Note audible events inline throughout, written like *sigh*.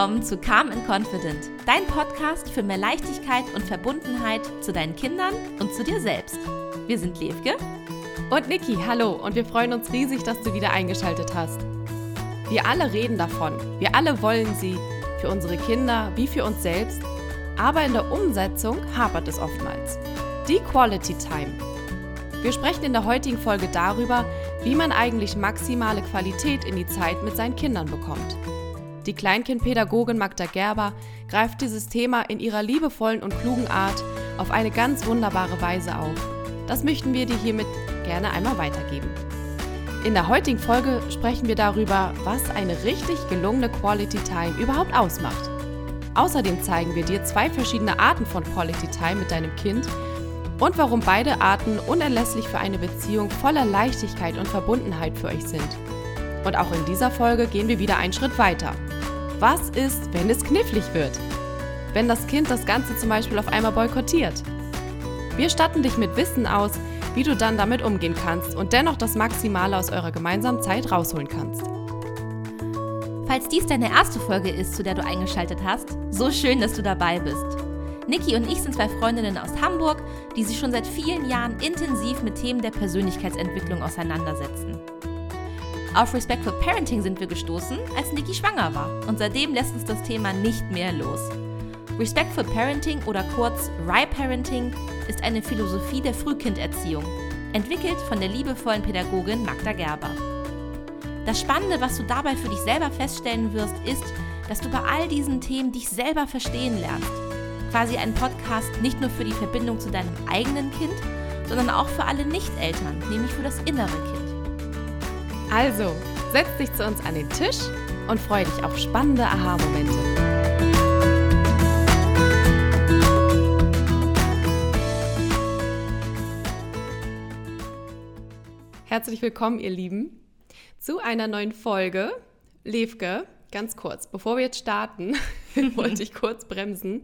willkommen zu Calm and Confident, dein Podcast für mehr Leichtigkeit und Verbundenheit zu deinen Kindern und zu dir selbst. Wir sind Levke und Niki. Hallo und wir freuen uns riesig, dass du wieder eingeschaltet hast. Wir alle reden davon, wir alle wollen sie, für unsere Kinder wie für uns selbst, aber in der Umsetzung hapert es oftmals. Die Quality Time. Wir sprechen in der heutigen Folge darüber, wie man eigentlich maximale Qualität in die Zeit mit seinen Kindern bekommt. Die Kleinkindpädagogin Magda Gerber greift dieses Thema in ihrer liebevollen und klugen Art auf eine ganz wunderbare Weise auf. Das möchten wir dir hiermit gerne einmal weitergeben. In der heutigen Folge sprechen wir darüber, was eine richtig gelungene Quality Time überhaupt ausmacht. Außerdem zeigen wir dir zwei verschiedene Arten von Quality Time mit deinem Kind und warum beide Arten unerlässlich für eine Beziehung voller Leichtigkeit und Verbundenheit für euch sind. Und auch in dieser Folge gehen wir wieder einen Schritt weiter. Was ist, wenn es knifflig wird? Wenn das Kind das Ganze zum Beispiel auf einmal boykottiert? Wir statten dich mit Wissen aus, wie du dann damit umgehen kannst und dennoch das Maximale aus eurer gemeinsamen Zeit rausholen kannst. Falls dies deine erste Folge ist, zu der du eingeschaltet hast, so schön, dass du dabei bist. Niki und ich sind zwei Freundinnen aus Hamburg, die sich schon seit vielen Jahren intensiv mit Themen der Persönlichkeitsentwicklung auseinandersetzen. Auf Respectful Parenting sind wir gestoßen, als Niki schwanger war und seitdem lässt uns das Thema nicht mehr los. Respectful Parenting oder kurz RI-Parenting ist eine Philosophie der Frühkinderziehung, entwickelt von der liebevollen Pädagogin Magda Gerber. Das Spannende, was du dabei für dich selber feststellen wirst, ist, dass du bei all diesen Themen dich selber verstehen lernst. Quasi ein Podcast nicht nur für die Verbindung zu deinem eigenen Kind, sondern auch für alle Nicht-Eltern, nämlich für das innere Kind. Also, setz dich zu uns an den Tisch und freu dich auf spannende Aha-Momente. Herzlich willkommen, ihr Lieben, zu einer neuen Folge. Levke, ganz kurz, bevor wir jetzt starten, *laughs* wollte ich kurz bremsen.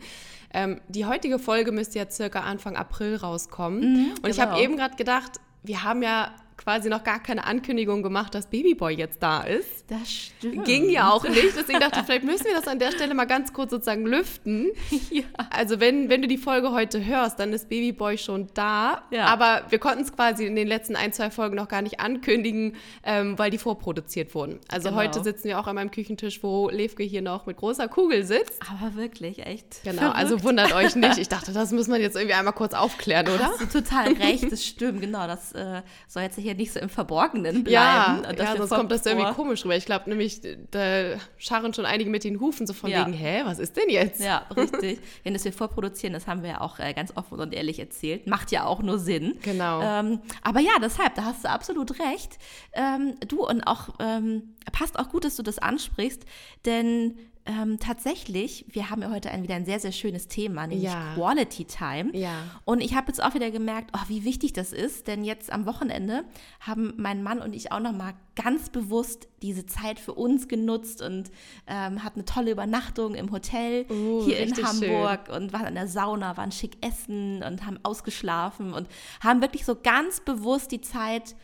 Ähm, die heutige Folge müsste ja circa Anfang April rauskommen. Mhm, und genau. ich habe eben gerade gedacht, wir haben ja quasi noch gar keine Ankündigung gemacht, dass Babyboy jetzt da ist. Das stimmt. Ging ja auch nicht. Deswegen dachte ich, *laughs* vielleicht müssen wir das an der Stelle mal ganz kurz sozusagen lüften. Ja. Also wenn, wenn du die Folge heute hörst, dann ist Babyboy schon da. Ja. Aber wir konnten es quasi in den letzten ein, zwei Folgen noch gar nicht ankündigen, ähm, weil die vorproduziert wurden. Also genau. heute sitzen wir auch an meinem Küchentisch, wo Levke hier noch mit großer Kugel sitzt. Aber wirklich, echt. Genau, verrückt. also wundert euch *laughs* nicht. Ich dachte, das muss man jetzt irgendwie einmal kurz aufklären, oder? Hast du total recht, das stimmt, genau. Das äh, soll jetzt hier nicht so im Verborgenen bleiben. Ja, ja sonst kommt das vor. irgendwie komisch rüber. Ich glaube nämlich, da scharren schon einige mit den Hufen so von ja. wegen, hä, was ist denn jetzt? Ja, *laughs* richtig. Wenn das wir vorproduzieren, das haben wir ja auch äh, ganz offen und ehrlich erzählt. Macht ja auch nur Sinn. Genau. Ähm, aber ja, deshalb, da hast du absolut recht. Ähm, du und auch, ähm, passt auch gut, dass du das ansprichst, denn ähm, tatsächlich, wir haben ja heute ein, wieder ein sehr, sehr schönes Thema, nämlich ja. Quality Time. Ja. Und ich habe jetzt auch wieder gemerkt, oh, wie wichtig das ist, denn jetzt am Wochenende haben mein Mann und ich auch nochmal ganz bewusst diese Zeit für uns genutzt und ähm, hatten eine tolle Übernachtung im Hotel uh, hier in Hamburg schön. und waren in der Sauna, waren schick essen und haben ausgeschlafen und haben wirklich so ganz bewusst die Zeit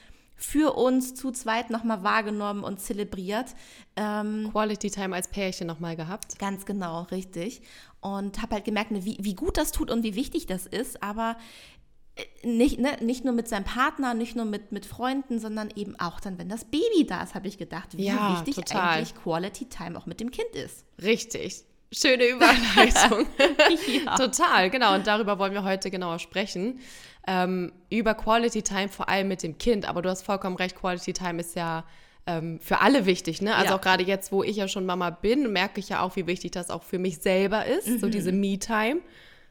für uns zu zweit nochmal wahrgenommen und zelebriert. Ähm, Quality Time als Pärchen nochmal gehabt. Ganz genau, richtig. Und habe halt gemerkt, ne, wie, wie gut das tut und wie wichtig das ist, aber äh, nicht, ne, nicht nur mit seinem Partner, nicht nur mit, mit Freunden, sondern eben auch dann, wenn das Baby da ist, habe ich gedacht, wie ja, wichtig total. eigentlich Quality Time auch mit dem Kind ist. Richtig. Schöne Überleitung. *laughs* ja. Total, genau. Und darüber wollen wir heute genauer sprechen ähm, über Quality Time, vor allem mit dem Kind. Aber du hast vollkommen recht, Quality Time ist ja ähm, für alle wichtig. Ne? Also ja. auch gerade jetzt, wo ich ja schon Mama bin, merke ich ja auch, wie wichtig das auch für mich selber ist, mhm. so diese Me-Time.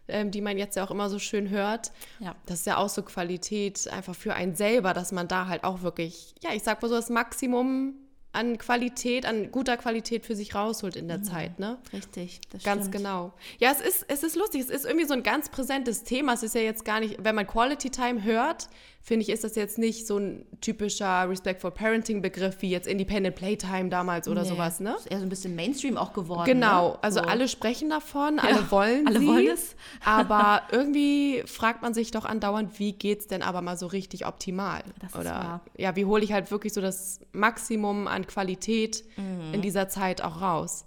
Ähm, die man jetzt ja auch immer so schön hört. Ja. Das ist ja auch so Qualität einfach für einen selber, dass man da halt auch wirklich, ja, ich sag mal so das Maximum an Qualität, an guter Qualität für sich rausholt in der mhm. Zeit, ne? Richtig, das Ganz stimmt. genau. Ja, es ist, es ist lustig, es ist irgendwie so ein ganz präsentes Thema. Es ist ja jetzt gar nicht, wenn man Quality Time hört, finde ich, ist das jetzt nicht so ein typischer Respectful Parenting Begriff wie jetzt Independent Playtime damals oder nee, sowas, ne? Ist eher so ein bisschen Mainstream auch geworden. Genau, ne? also so. alle sprechen davon, ja, alle wollen alle sie, wollen es. *laughs* aber irgendwie fragt man sich doch andauernd, wie geht es denn aber mal so richtig optimal? Das oder wahr. ja, wie hole ich halt wirklich so das Maximum an Qualität mhm. in dieser Zeit auch raus?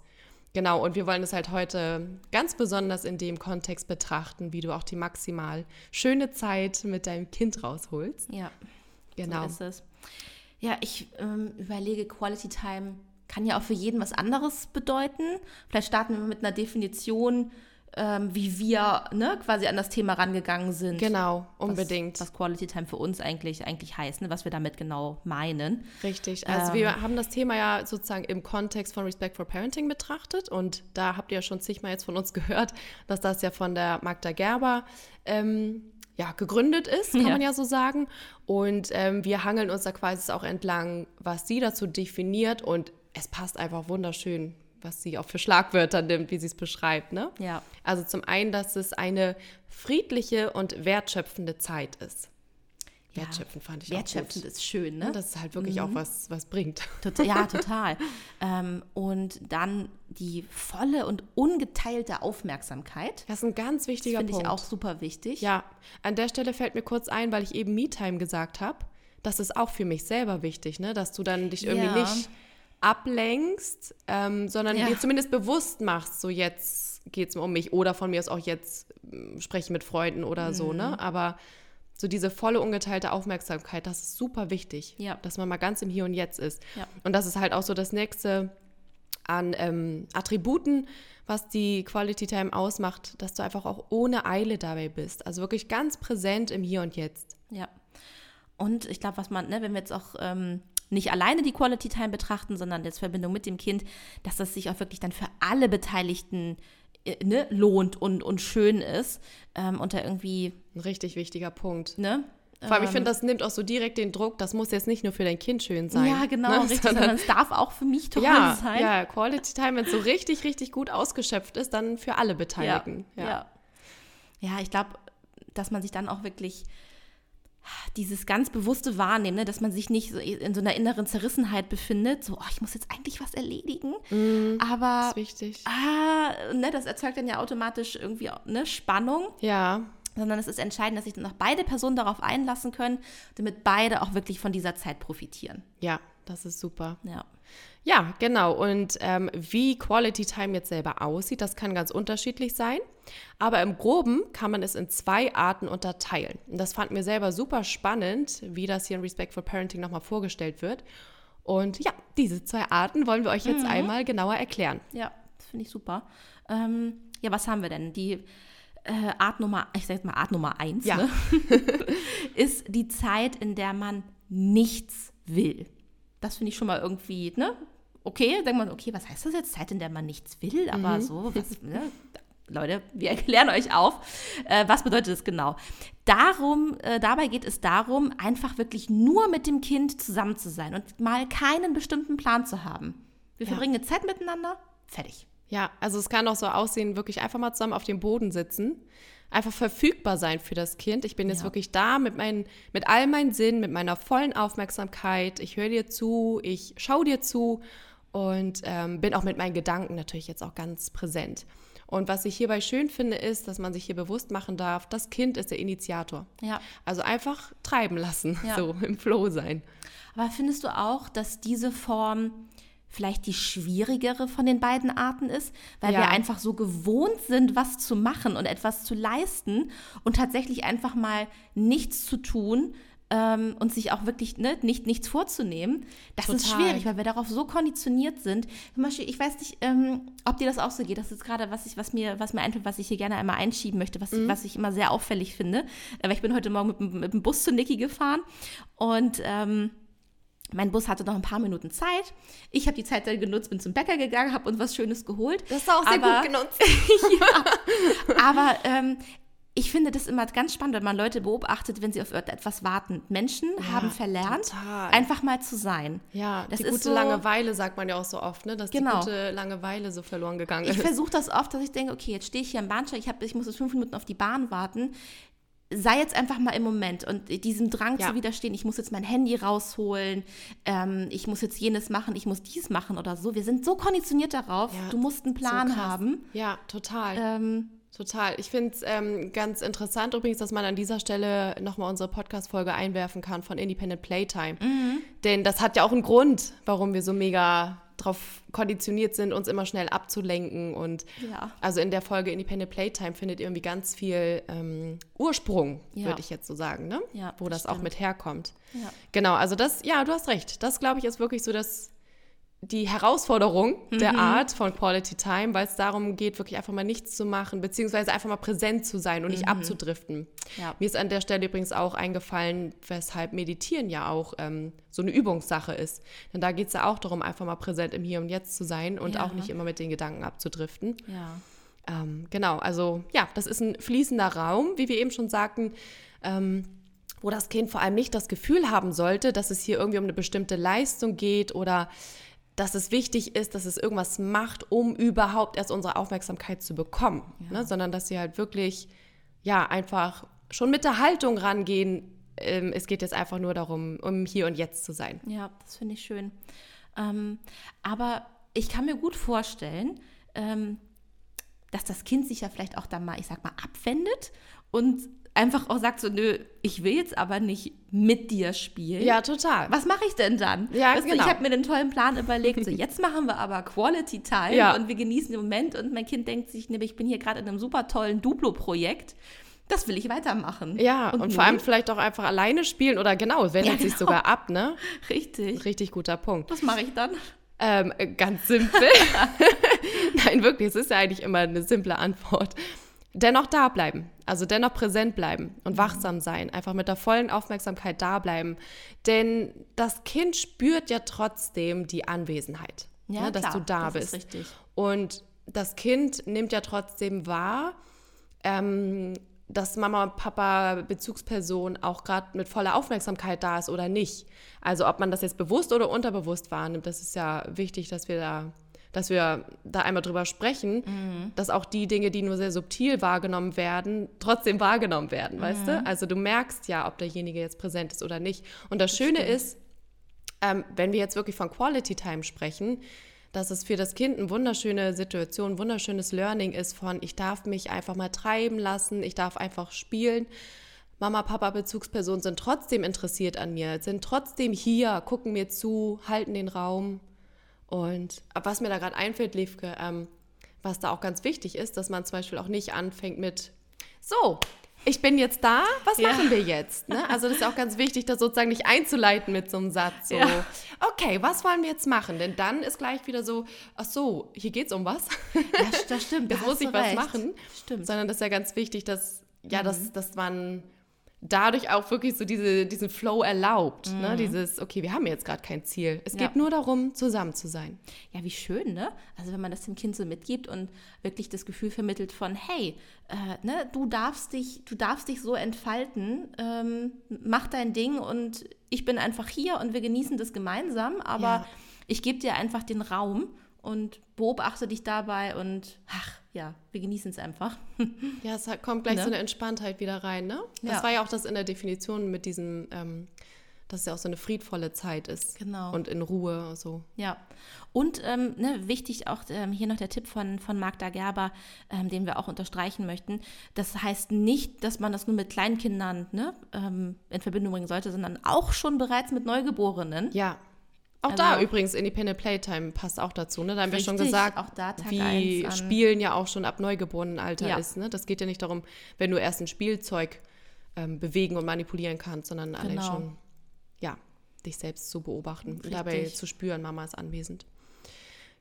Genau, und wir wollen es halt heute ganz besonders in dem Kontext betrachten, wie du auch die maximal schöne Zeit mit deinem Kind rausholst. Ja, Genau. so ist es. Ja, ich ähm, überlege, Quality Time kann ja auch für jeden was anderes bedeuten. Vielleicht starten wir mit einer Definition, ähm, wie wir ne, quasi an das Thema rangegangen sind. Genau, Was- unbedingt. Was, Quality Time für uns eigentlich, eigentlich heißt, ne, was wir damit genau meinen. Richtig. Also Ähm. wir haben das Thema ja sozusagen im Kontext von Respect for Parenting betrachtet und da habt ihr ja schon zigmal jetzt von uns gehört, dass das ja von der Magda Gerber ähm, ja, gegründet ist, kann Ja. man ja so sagen. Und ähm, wir hangeln uns da quasi auch entlang, was sie dazu definiert und es passt einfach wunderschön, was sie auch für Schlagwörter nimmt, wie sie es beschreibt. Ne? Ja. Also zum einen, dass es eine friedliche und wertschöpfende Zeit ist. Ja. Wertschöpfend fand ich Wertschöpfend auch gut. ist schön, ne? Das ist halt wirklich auch was, was bringt. Tot- Ja, *laughs* total. ähm, und dann die volle und ungeteilte Aufmerksamkeit. Das ist ein ganz Das wichtiger finde ich Punkt. auch super wichtig. Ja, an der Stelle fällt mir kurz ein, weil ich eben Me-Time gesagt habe. Das ist auch für mich selber wichtig, ne? dass du dann dich irgendwie Ja. nicht ablenkst, ähm, sondern Ja. dir zumindest bewusst machst, so jetzt geht es um mich oder von mir aus auch jetzt ähm, spreche ich mit Freunden oder so, Mhm. ne? Aber so diese volle ungeteilte Aufmerksamkeit, das ist super wichtig, Ja. dass man mal ganz im Hier und Jetzt ist. Ja. Und das ist halt auch so das nächste an ähm, Attributen, was die Quality Time ausmacht, dass du einfach auch ohne Eile dabei bist. Also wirklich ganz präsent im Hier und Jetzt. Ja. Und ich glaube, was man, ne, wenn wir jetzt auch ähm, nicht alleine die Quality Time betrachten, sondern jetzt Verbindung mit dem Kind, dass das sich auch wirklich dann für alle Beteiligten äh, ne, lohnt und, und schön ist ähm, und da irgendwie, Ein richtig wichtiger Punkt. ne? Vor allem, ich finde, das nimmt auch so direkt den Druck, das muss jetzt nicht nur für dein Kind schön sein. Ja, genau, ne, richtig, sondern- sondern es darf auch für mich toll *laughs* ja, sein. ja, Quality Time, wenn es so richtig, richtig gut ausgeschöpft ist, dann für alle Beteiligten. Ja, ja. ja ich glaube, dass man sich dann auch wirklich dieses ganz bewusste Wahrnehmen, ne, dass man sich nicht so in so einer inneren Zerrissenheit befindet, so, oh, ich muss jetzt eigentlich was erledigen, Das aber ist wichtig. ah, ne, das erzeugt dann ja automatisch irgendwie ne, Spannung, Ja, sondern es ist entscheidend, dass sich dann auch beide Personen darauf einlassen können, damit beide auch wirklich von dieser Zeit profitieren. ja, das ist super. Ja. Ja, genau. Und ähm, wie Quality Time jetzt selber aussieht, das kann ganz unterschiedlich sein. Aber im Groben kann man es in zwei Arten unterteilen. Und das fand mir selber super spannend, wie das hier in Respect for Parenting nochmal vorgestellt wird. Und ja, diese zwei Arten wollen wir euch jetzt einmal genauer erklären. Ja, das finde ich super. Ähm, ja, was haben wir denn? Die äh, Art Nummer, ich sag jetzt mal Art Nummer eins, Ja. ne? *laughs* ist die Zeit, in der man nichts will. Das finde ich schon mal irgendwie, ne? Okay, denkt man, okay, was heißt das jetzt? Zeit, in der man nichts will, aber so, was, *laughs* ne? Leute, wir *laughs* erklären euch auf, äh, was bedeutet das genau. Darum, äh, dabei geht es darum, einfach wirklich nur mit dem Kind zusammen zu sein und mal keinen bestimmten Plan zu haben. Wir Ja. verbringen eine Zeit miteinander, fertig. Ja, also es kann auch so aussehen, wirklich einfach mal zusammen auf dem Boden sitzen, einfach verfügbar sein für das Kind. Ich bin jetzt Ja. wirklich da mit, meinen, mit all meinen Sinnen, mit meiner vollen Aufmerksamkeit. Ich höre dir zu, ich schaue dir zu und ähm, bin auch mit meinen Gedanken natürlich jetzt auch ganz präsent. Und was ich hierbei schön finde, ist, dass man sich hier bewusst machen darf, das Kind ist der Initiator. Ja. Also einfach treiben lassen, Ja. so im Flow sein. Aber findest du auch, dass diese Form vielleicht die schwierigere von den beiden Arten ist, weil Ja. wir einfach so gewohnt sind, was zu machen und etwas zu leisten und tatsächlich einfach mal nichts zu tun ähm, und sich auch wirklich ne, nicht, nichts vorzunehmen. Das ist Total. schwierig, weil wir darauf so konditioniert sind. Zum Beispiel, ich weiß nicht, ähm, ob dir das auch so geht. Das ist gerade, was, ich, was, mir, was mir einfällt, was ich hier gerne einmal einschieben möchte, was, ich, was ich immer sehr auffällig finde. Äh, Weil ich bin heute Morgen mit, dem- mit dem Bus zu Niki gefahren und ähm, mein Bus hatte noch ein paar Minuten Zeit. Ich habe die Zeit dann genutzt, bin zum Bäcker gegangen, habe uns was Schönes geholt. Das ist auch sehr Aber- gut genutzt. *laughs* Aber ähm, ich finde das immer ganz spannend, wenn man Leute beobachtet, wenn sie auf etwas warten. Menschen haben verlernt, total. einfach mal zu sein. Ja, Das die ist gute so- Langeweile sagt man ja auch so oft, ne? dass Genau. die gute Langeweile so verloren gegangen Ich ist. versuche das oft, dass ich denke, okay, jetzt stehe ich hier am Bahnsteig, ich, hab, ich muss jetzt fünf Minuten auf die Bahn warten. Sei jetzt einfach mal im Moment und diesem Drang Ja. zu widerstehen, ich muss jetzt mein Handy rausholen, ähm, ich muss jetzt jenes machen, ich muss dies machen oder so. Wir sind so konditioniert darauf, Ja, du musst einen Plan so haben. Ja, total. Ähm, Total. Ich finde es ähm, ganz interessant übrigens, dass man an dieser Stelle nochmal unsere Podcast-Folge einwerfen kann von Independent Playtime. Mhm. Denn das hat ja auch einen Grund, warum wir so mega darauf konditioniert sind, uns immer schnell abzulenken. Und Ja. also in der Folge Independent Playtime findet ihr irgendwie ganz viel ähm, Ursprung, Ja. würde ich jetzt so sagen, ne? Ja, wo das das, auch mit herkommt. Genau, also das, ja, du hast recht. Das, glaube ich, ist wirklich so das, die Herausforderung der Mhm. Art von Quality Time, weil es darum geht, wirklich einfach mal nichts zu machen, beziehungsweise einfach mal präsent zu sein und nicht abzudriften. Mhm. Ja. Mir ist an der Stelle übrigens auch eingefallen, weshalb Meditieren ja auch ähm, so eine Übungssache ist. Denn da geht es ja auch darum, einfach mal präsent im Hier und Jetzt zu sein und Ja. auch nicht immer mit den Gedanken abzudriften. Ja. Ähm, genau, also ja, das ist ein fließender Raum, wie wir eben schon sagten, ähm, wo das Kind vor allem nicht das Gefühl haben sollte, dass es hier irgendwie um eine bestimmte Leistung geht oder dass es wichtig ist, dass es irgendwas macht, um überhaupt erst unsere Aufmerksamkeit zu bekommen, ne? sondern dass sie halt wirklich, ja, einfach schon mit der Haltung rangehen. Ähm, es geht jetzt einfach nur darum, um hier und jetzt zu sein. Ja, das finde ich schön. Ähm, aber ich kann mir gut vorstellen, ähm, dass das Kind sich ja vielleicht auch dann mal, ich sag mal, abwendet und einfach auch sagt so, nö, ich will jetzt aber nicht mit dir spielen. Ja, total. Was mache ich denn dann? Ja, weißt du, genau. ich habe mir den tollen Plan überlegt, so jetzt machen wir aber Quality Time Ja. und wir genießen den Moment und mein Kind denkt sich, nee, ich bin hier gerade in einem super tollen Duplo-Projekt. Das will ich weitermachen. Ja, und, vor nun? allem vielleicht auch einfach alleine spielen oder genau, es wendet Ja, sich genau. sogar ab, ne? *laughs* Richtig. Richtig guter Punkt. Was mache ich dann? Ähm, äh, ganz simpel. *laughs* Nein, wirklich, es ist ja eigentlich immer eine simple Antwort. Dennoch da bleiben, also dennoch präsent bleiben und wachsam sein, einfach mit der vollen Aufmerksamkeit da bleiben. Denn das Kind spürt ja trotzdem die Anwesenheit, ne, dass klar, du da das bist. Ist richtig. Und das Kind nimmt ja trotzdem wahr, ähm, dass Mama und Papa Bezugsperson auch gerade mit voller Aufmerksamkeit da ist oder nicht. Also ob man das jetzt bewusst oder unterbewusst wahrnimmt, das ist ja wichtig, dass wir da, dass wir da einmal drüber sprechen, dass auch die Dinge, die nur sehr subtil wahrgenommen werden, trotzdem wahrgenommen werden, weißt du? Also du merkst ja, ob derjenige jetzt präsent ist oder nicht. Und das, Schöne ist, ähm, wenn wir jetzt wirklich von Quality Time sprechen, dass es für das Kind eine wunderschöne Situation, ein wunderschönes Learning ist von, ich darf mich einfach mal treiben lassen, ich darf einfach spielen. Mama, Papa, Bezugspersonen sind trotzdem interessiert an mir, sind trotzdem hier, gucken mir zu, halten den Raum. Und was mir da gerade einfällt, Liefke, ähm, was da auch ganz wichtig ist, dass man zum Beispiel auch nicht anfängt mit, so, ich bin jetzt da, was Ja. machen wir jetzt? Ne? Also das ist auch ganz wichtig, das sozusagen nicht einzuleiten mit so einem Satz. So, Ja. okay, was wollen wir jetzt machen? Denn dann ist gleich wieder so, ach so, hier geht's um was. Ja, das stimmt. *laughs* da muss ich du was recht. machen. Stimmt. Sondern das ist ja ganz wichtig, dass, ja, Mhm. dass, dass man dadurch auch wirklich so diese, diesen Flow erlaubt. Ne? Dieses, okay, wir haben jetzt gerade kein Ziel. Es Mhm. Ja. geht nur darum, zusammen zu sein. Ja, wie schön, ne? Also wenn man das dem Kind so mitgibt und wirklich das Gefühl vermittelt von, hey, äh, ne, du darfst dich, du darfst dich so entfalten, ähm, mach dein Ding und ich bin einfach hier und wir genießen das gemeinsam, aber Ja. ich gebe dir einfach den Raum und beobachte dich dabei und ach ja, wir genießen es einfach. *laughs* Ja, es kommt gleich Ne? so eine Entspanntheit wieder rein, ne? Das Ja. war ja auch das in der Definition mit diesem, ähm, dass es ja auch so eine friedvolle Zeit ist. Genau. Und in Ruhe so. Ja, und ähm, ne, wichtig auch ähm, hier noch der Tipp von, von Magda Gerber, ähm, den wir auch unterstreichen möchten. Das heißt nicht, dass man das nur mit Kleinkindern ne, ähm, in Verbindung bringen sollte, sondern auch schon bereits mit Neugeborenen. Ja. Auch Also- da übrigens Independent Playtime passt auch dazu, ne? Da haben wir schon gesagt, wie Spielen ja auch schon ab Neugeborenen-Alter Ja. ist, ne? Das geht ja nicht darum, wenn du erst ein Spielzeug ähm, bewegen und manipulieren kannst, sondern allein Genau. schon, ja, dich selbst zu beobachten und Richtig. dabei zu spüren, Mama ist anwesend.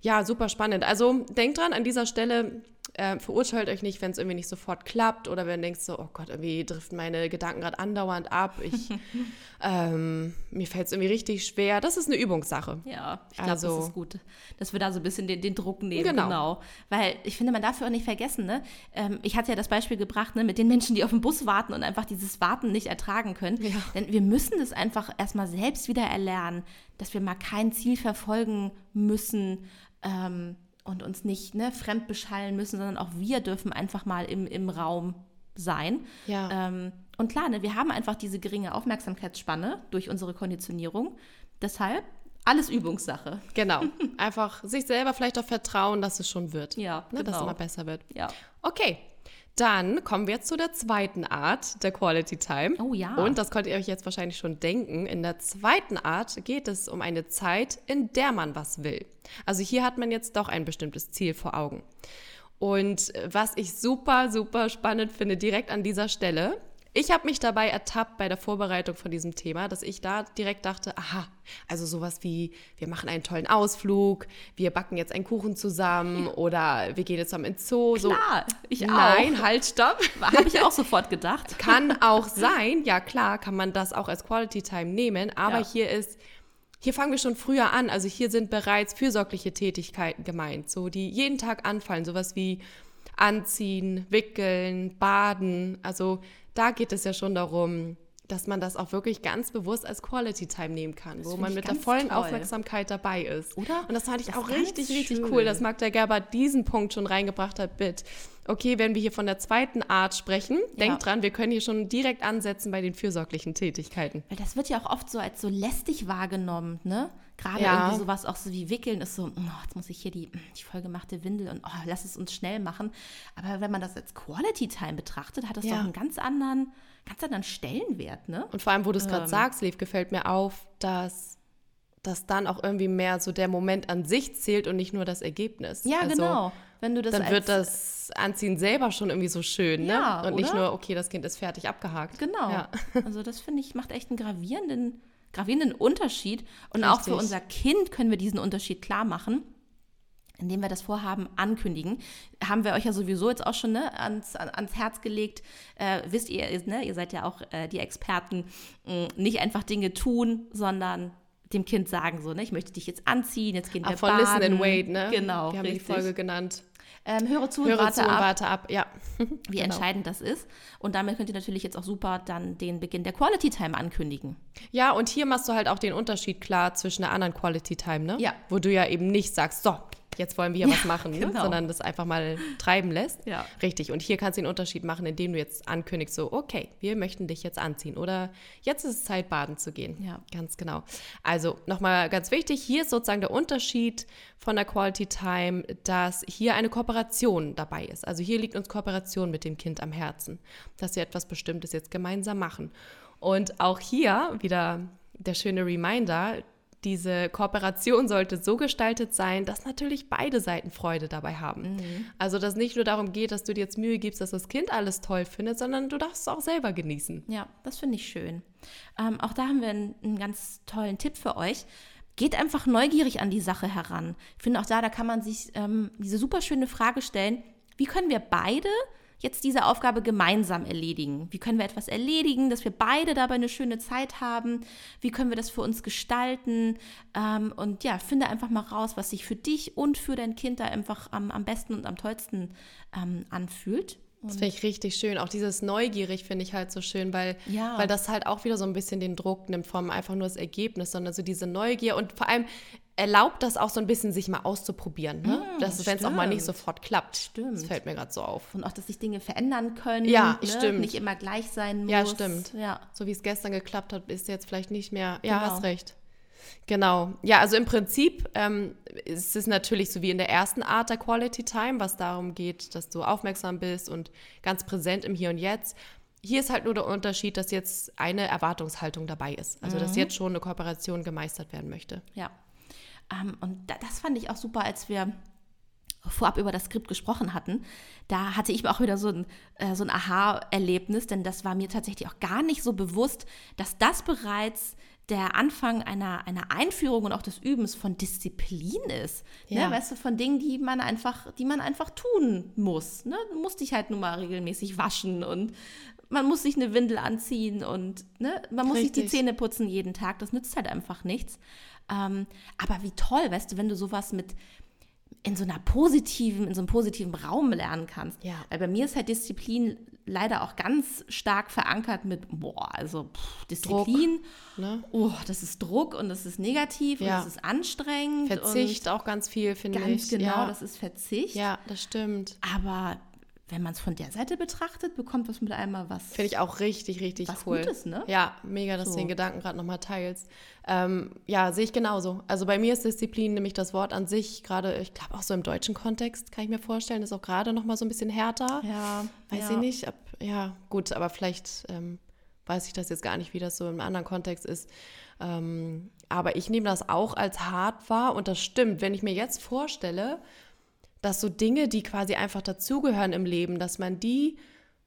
Ja, super spannend. Also denkt dran, an dieser Stelle äh, verurteilt euch nicht, wenn es irgendwie nicht sofort klappt oder wenn du denkst so, oh Gott, irgendwie driften meine Gedanken gerade andauernd ab. Ich, *laughs* ähm, mir fällt es irgendwie richtig schwer. Das ist eine Übungssache. Ja, ich glaube, Also- das ist gut, dass wir da so ein bisschen den, den Druck nehmen. Genau. Weil ich finde, man darf ja auch nicht vergessen, ne? Ähm, ich hatte ja das Beispiel gebracht, ne, mit den Menschen, die auf den Bus warten und einfach dieses Warten nicht ertragen können. Ja. Denn wir müssen das einfach erstmal selbst wieder erlernen, dass wir mal kein Ziel verfolgen müssen ähm, und uns nicht ne, fremd beschallen müssen, sondern auch wir dürfen einfach mal im, im Raum sein. Ja. Ähm, und klar, ne, wir haben einfach diese geringe Aufmerksamkeitsspanne durch unsere Konditionierung. Deshalb alles Übungssache. Genau. Einfach sich selber vielleicht auch vertrauen, dass es schon wird. Ja, ne, Dass es genau. immer besser wird. Ja. Okay. Dann kommen wir zu der zweiten Art der Quality Time. Oh ja. Und das könnt ihr euch jetzt wahrscheinlich schon denken. In der zweiten Art geht es um eine Zeit, in der man was will. Also hier hat man jetzt doch ein bestimmtes Ziel vor Augen. Und was ich super, super spannend finde, direkt an dieser Stelle, ich habe mich dabei ertappt bei der Vorbereitung von diesem Thema, dass ich da direkt dachte, aha, also sowas wie, wir machen einen tollen Ausflug, wir backen jetzt einen Kuchen zusammen oder wir gehen jetzt am ins Zoo. Klar, so. ich Nein, auch. halt, stopp. Habe ich auch sofort gedacht. Kann *laughs* auch sein, ja klar, kann man das auch als Quality Time nehmen, aber Ja. hier ist, hier fangen wir schon früher an. Also hier sind bereits fürsorgliche Tätigkeiten gemeint, so die jeden Tag anfallen, sowas wie Anziehen, Wickeln, Baden. Also da geht es ja schon darum, dass man das auch wirklich ganz bewusst als Quality Time nehmen kann, wo finde man mit der vollen toll. Aufmerksamkeit dabei ist. Oder? Und das fand ich Das auch richtig, richtig schön. cool, dass Magda Gerber diesen Punkt schon reingebracht hat mit, okay, wenn wir hier von der zweiten Art sprechen, denkt dran, wir können hier schon direkt ansetzen bei den fürsorglichen Tätigkeiten. Weil das wird ja auch oft so als so lästig wahrgenommen, ne? Gerade Ja. irgendwie sowas auch so wie Wickeln ist so, oh, jetzt muss ich hier die, die vollgemachte Windel und oh, lass es uns schnell machen. Aber wenn man das als Quality Time betrachtet, hat das Ja. doch einen ganz anderen, ganz anderen Stellenwert, ne? Und vor allem, wo du es Ähm. gerade sagst, Liv, gefällt mir auf, dass, dass dann auch irgendwie mehr so der Moment an sich zählt und nicht nur das Ergebnis. Ja, Also, genau. Wenn du das Dann wird das Anziehen selber schon irgendwie so schön, ne? Ja, Und nicht oder? nur, okay, das Kind ist fertig abgehakt. Genau. Ja. Also das finde ich macht echt einen gravierenden, gravierenden Unterschied. Und auch für Richtig. unser Kind können wir diesen Unterschied klar machen. Indem wir das Vorhaben ankündigen, haben wir euch ja sowieso jetzt auch schon ne, ans, an, ans Herz gelegt. Äh, wisst ihr, ihr, ne, ihr seid ja auch äh, die Experten, mh, nicht einfach Dinge tun, sondern dem Kind sagen so, ne, ich möchte dich jetzt anziehen, jetzt gehen wir Ah, von baden. Listen and Wait, ne? Genau, Wir haben richtig. die Folge genannt. Ähm, höre zu und Höre warte zu und ab warte ab. Ja. *laughs* wie Genau. entscheidend das ist. Und damit könnt ihr natürlich jetzt auch super dann den Beginn der Quality Time ankündigen. Ja, und hier machst du halt auch den Unterschied klar zwischen der anderen Quality Time, ne? Ja. Wo du ja eben nicht sagst, so, jetzt wollen wir hier was machen, ne? genau. sondern das einfach mal treiben lässt. Ja. Richtig. Und hier kannst du den Unterschied machen, indem du jetzt ankündigst, so, okay, wir möchten dich jetzt anziehen oder jetzt ist es Zeit, baden zu gehen. Ja. Ganz genau. Also nochmal ganz wichtig, hier ist sozusagen der Unterschied von der Quality Time, dass hier eine Kooperation dabei ist. Also hier liegt uns Kooperation mit dem Kind am Herzen, dass wir etwas Bestimmtes jetzt gemeinsam machen. Und auch hier wieder der schöne Reminder, diese Kooperation sollte so gestaltet sein, dass natürlich beide Seiten Freude dabei haben. Also, dass nicht nur darum geht, dass du dir jetzt Mühe gibst, dass das Kind alles toll findet, sondern du darfst es auch selber genießen. Ja, das finde ich schön. Ähm, auch da haben wir einen, einen ganz tollen Tipp für euch. Geht einfach neugierig an die Sache heran. Ich finde auch da, da kann man sich ähm, diese super schöne Frage stellen, wie können wir beide jetzt diese Aufgabe gemeinsam erledigen? Wie können wir etwas erledigen, dass wir beide dabei eine schöne Zeit haben? Wie können wir das für uns gestalten? Ähm, und ja, finde einfach mal raus, was sich für dich und für dein Kind da einfach am, am besten und am tollsten ähm, anfühlt. Das finde ich richtig schön. Auch dieses Neugierig finde ich halt so schön, weil, Ja. weil das halt auch wieder so ein bisschen den Druck nimmt vom einfach nur das Ergebnis, sondern so diese Neugier und vor allem erlaubt das auch so ein bisschen, sich mal auszuprobieren. Ne? das, wenn es auch mal nicht sofort klappt. Stimmt. Das fällt mir gerade so auf. Und auch, dass sich Dinge verändern können. Ja, ne? stimmt. Nicht immer gleich sein muss. Ja, stimmt. Ja. So wie es gestern geklappt hat, ist jetzt vielleicht nicht mehr. Ja, Genau. hast recht. Genau. Ja, also im Prinzip ähm, ist es natürlich so wie in der ersten Art der Quality Time, was darum geht, dass du aufmerksam bist und ganz präsent im Hier und Jetzt. Hier ist halt nur der Unterschied, dass jetzt eine Erwartungshaltung dabei ist. Also, Mhm. dass jetzt schon eine Kooperation gemeistert werden möchte. Ja. Ähm, und da, das fand ich auch super, als wir vorab über das Skript gesprochen hatten. Da hatte ich mir auch wieder so ein, äh, so ein Aha-Erlebnis, denn das war mir tatsächlich auch gar nicht so bewusst, dass das bereits der Anfang einer, einer Einführung und auch des Übens von Disziplin ist. Ja. Ne? Weißt du, von Dingen, die man einfach, die man einfach tun muss. Ne? Du musst dich halt nun mal regelmäßig waschen und man muss sich eine Windel anziehen und ne? man muss sich die Richtig. Zähne putzen jeden Tag. Das nützt halt einfach nichts. Ähm, aber wie toll, weißt du, wenn du sowas mit in so einer positiven, in so einem positiven Raum lernen kannst. Ja. Weil bei mir ist halt Disziplin leider auch ganz stark verankert mit, boah, also pff, Disziplin, Ne? oh, das ist Druck und das ist negativ Ja. und das ist anstrengend. Verzicht auch ganz viel, finde ich. ganz genau, ja. das ist Verzicht. ja, das stimmt. Aber wenn man es von der Seite betrachtet, bekommt das mit einmal was. Finde ich auch richtig, richtig was cool. Gutes, ne? Ja, mega, dass So. du den Gedanken gerade nochmal teilst. Ähm, ja, sehe ich genauso. Also bei mir ist Disziplin nämlich das Wort an sich, gerade, ich glaube auch so im deutschen Kontext, kann ich mir vorstellen, ist auch gerade nochmal so ein bisschen härter. Ja, Weiß ja. ich nicht. Ob, ja, gut, aber vielleicht ähm, weiß ich das jetzt gar nicht, wie das so im anderen Kontext ist. Ähm, aber ich nehme das auch als hart wahr und das stimmt. Wenn ich mir jetzt vorstelle, dass so Dinge, die quasi einfach dazugehören im Leben, dass man die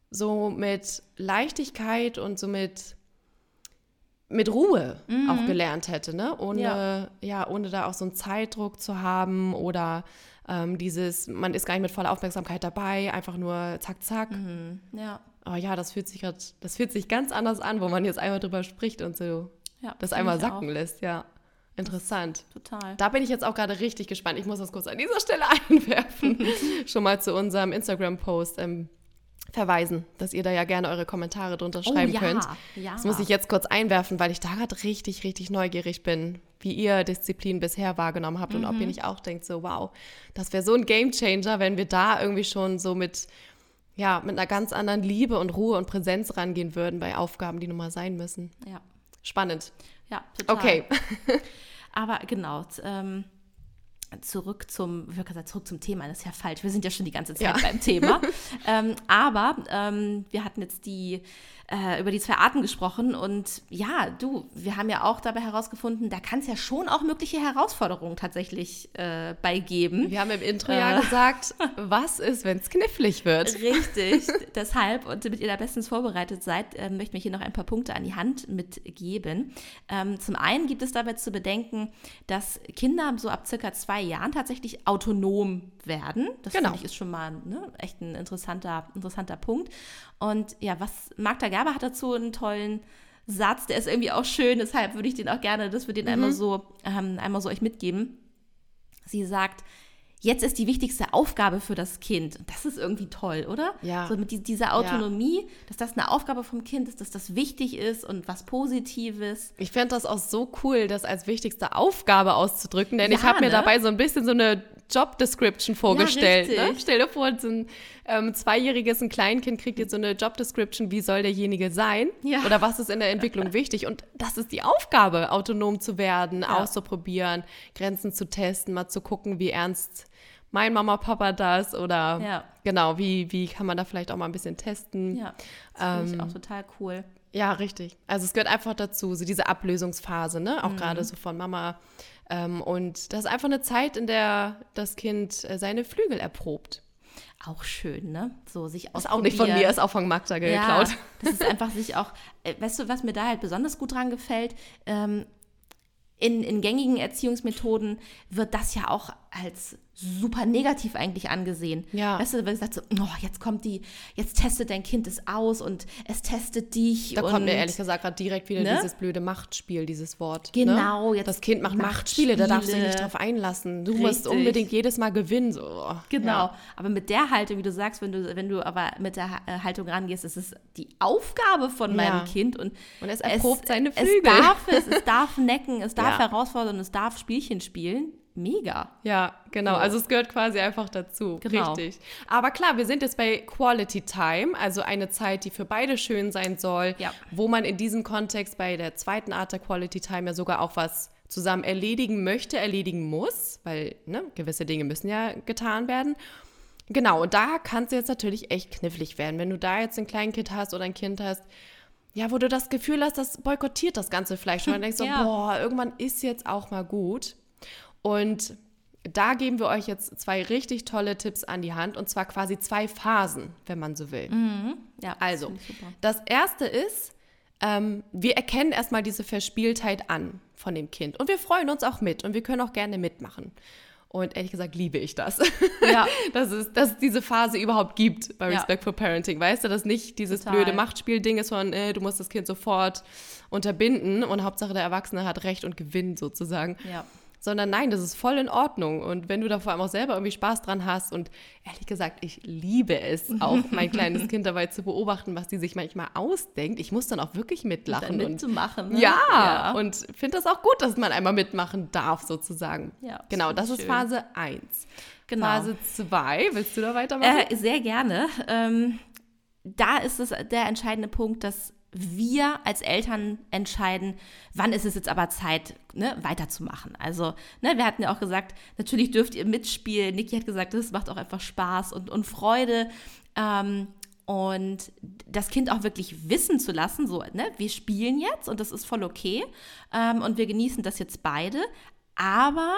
so mit Leichtigkeit und so mit, mit Ruhe auch gelernt hätte, ne? Ohne, ja. Ja. ohne da auch so einen Zeitdruck zu haben oder ähm, dieses, man ist gar nicht mit voller Aufmerksamkeit dabei, einfach nur zack, zack. Ja, Oh ja, das fühlt sich grad, das fühlt sich ganz anders an, wo man jetzt einmal drüber spricht und so ja. das einmal sacken auch. lässt, ja. Interessant. Total. Da bin ich jetzt auch gerade richtig gespannt. Ich muss das kurz an dieser Stelle *laughs* einwerfen. Schon mal zu unserem Instagram-Post ähm, verweisen, dass ihr da ja gerne eure Kommentare drunter schreiben oh, ja, könnt. Ja. Das muss ich jetzt kurz einwerfen, weil ich da gerade richtig, richtig neugierig bin, wie ihr Disziplin bisher wahrgenommen habt und ob Mhm. ihr nicht auch denkt, so wow, das wäre so ein Gamechanger, wenn wir da irgendwie schon so mit, ja, mit einer ganz anderen Liebe und Ruhe und Präsenz rangehen würden bei Aufgaben, die nun mal sein müssen. Ja, Spannend. ja, total. Okay. *laughs* Aber genau, ähm, zurück zum, ich sagen, zurück zum Thema, das ist ja falsch. Wir sind ja schon die ganze Zeit Ja. beim Thema. *laughs* ähm, aber ähm, wir hatten jetzt die äh, über die zwei Arten gesprochen und ja, du, wir haben ja auch dabei herausgefunden, da kann es ja schon auch mögliche Herausforderungen tatsächlich äh, bei geben. Wir haben im Intro Äh. ja gesagt, was ist, wenn es knifflig wird? Richtig, *laughs* deshalb, und damit ihr da bestens vorbereitet seid, ähm, möchten wir hier noch ein paar Punkte an die Hand mitgeben. Ähm, zum einen gibt es dabei zu bedenken, dass Kinder so ab circa zwei Jahren tatsächlich autonom werden. Das Genau. finde ich ist schon mal ne, echt ein interessanter, interessanter Punkt. Und ja, was Magda Gerber hat dazu einen tollen Satz, der ist irgendwie auch schön, deshalb würde ich den auch gerne, dass wir den einmal so, ähm, einmal so euch mitgeben. Sie sagt, jetzt ist die wichtigste Aufgabe für das Kind. Und Das ist irgendwie toll, oder? Ja. So mit die, dieser Autonomie, dass das eine Aufgabe vom Kind ist, dass das wichtig ist und was Positives. Ich fände das auch so cool, das als wichtigste Aufgabe auszudrücken, denn Ja, ich habe mir ne? dabei so ein bisschen so eine Job Description vorgestellt. richtig. ne? Stell dir vor, so ein ähm, zweijähriges, ein Kleinkind kriegt jetzt so eine Job Description, wie soll derjenige sein Ja. oder was ist in der Entwicklung wichtig. Und das ist die Aufgabe, autonom zu werden, Ja. auszuprobieren, Grenzen zu testen, mal zu gucken, wie ernst mein Mama, Papa das oder Ja. genau, wie, wie kann man da vielleicht auch mal ein bisschen testen. Ja, das finde ich Ähm, auch total cool. Ja, richtig. Also es gehört einfach dazu, so diese Ablösungsphase, ne? Mhm. Auch gerade so von Mama. Ähm, und das ist einfach eine Zeit, in der das Kind äh, seine Flügel erprobt. Auch schön, ne? So sich Ist auch nicht von mir, ist auch von Magda geklaut. Ja, das ist einfach sich auch, äh, weißt du, was mir da halt besonders gut dran gefällt? Ähm, in, in gängigen Erziehungsmethoden wird das ja auch als super negativ eigentlich angesehen. Ja. Weißt du, weil es sagt so, oh, jetzt kommt die, jetzt testet dein Kind es aus und es testet dich. Da kommt mir ehrlich gesagt gerade direkt wieder Ne? dieses blöde Machtspiel, dieses Wort. Genau, Ne? jetzt Das Kind macht Machtspiele, da darfst du dich nicht Machtspiele. drauf einlassen. Du musst Richtig. unbedingt jedes Mal gewinnen. So. oh, Genau, Ja. aber mit der Haltung, wie du sagst, wenn du, wenn du aber mit der äh, Haltung rangehst, ist es die Aufgabe von meinem Ja. Kind und, Und es erprobt seine Es Flügel. darf es, es darf necken, es darf Ja. herausfordern, es darf Spielchen spielen. Mega. Ja, genau. So. Also es gehört quasi einfach dazu. Genau. Richtig. Aber klar, wir sind jetzt bei Quality Time, also eine Zeit, die für beide schön sein soll, Ja. wo man in diesem Kontext bei der zweiten Art der Quality Time ja sogar auch was zusammen erledigen möchte, erledigen muss, weil ne, gewisse Dinge müssen ja getan werden. Genau, und da kann es jetzt natürlich echt knifflig werden. Wenn du da jetzt ein Kleinkind hast oder ein Kind hast, ja, wo du das Gefühl hast, das boykottiert das Ganze vielleicht schon. Man denkst so, *laughs* Ja. boah, irgendwann ist jetzt auch mal gut. Und da geben wir euch jetzt zwei richtig tolle Tipps an die Hand und zwar quasi zwei Phasen, wenn man so will. Ja, das Also, super. das erste ist, ähm, wir erkennen erstmal diese Verspieltheit an von dem Kind und wir freuen uns auch mit und wir können auch gerne mitmachen. Und ehrlich gesagt liebe ich das. Ja. *laughs* dass, es, dass es diese Phase überhaupt gibt bei Ja. Respectful Parenting. Weißt du, dass nicht dieses Total. blöde Machtspiel-Ding ist von, äh, du musst das Kind sofort unterbinden und Hauptsache der Erwachsene hat Recht und gewinnt sozusagen. Ja. Sondern nein, das ist voll in Ordnung. Und wenn du da vor allem auch selber irgendwie Spaß dran hast und ehrlich gesagt, ich liebe es *laughs* auch, mein kleines Kind dabei zu beobachten, was die sich manchmal ausdenkt. Ich muss dann auch wirklich mitlachen. Dann und mitzumachen. Ne? ja, ja. und finde das auch gut, dass man einmal mitmachen darf, sozusagen. Ja, das genau, das ist schön. Phase 1. genau. Phase 2. Willst du da weitermachen? Äh, sehr gerne. Ähm, da ist es der entscheidende Punkt, dass wir als Eltern entscheiden, wann ist es jetzt aber Zeit, ne, weiterzumachen. Also, ne, wir hatten ja auch gesagt, natürlich dürft ihr mitspielen. Niki hat gesagt, das macht auch einfach Spaß und, und Freude. Ähm, und das Kind auch wirklich wissen zu lassen, so, ne, wir spielen jetzt und das ist voll okay. Ähm, und wir genießen das jetzt beide. Aber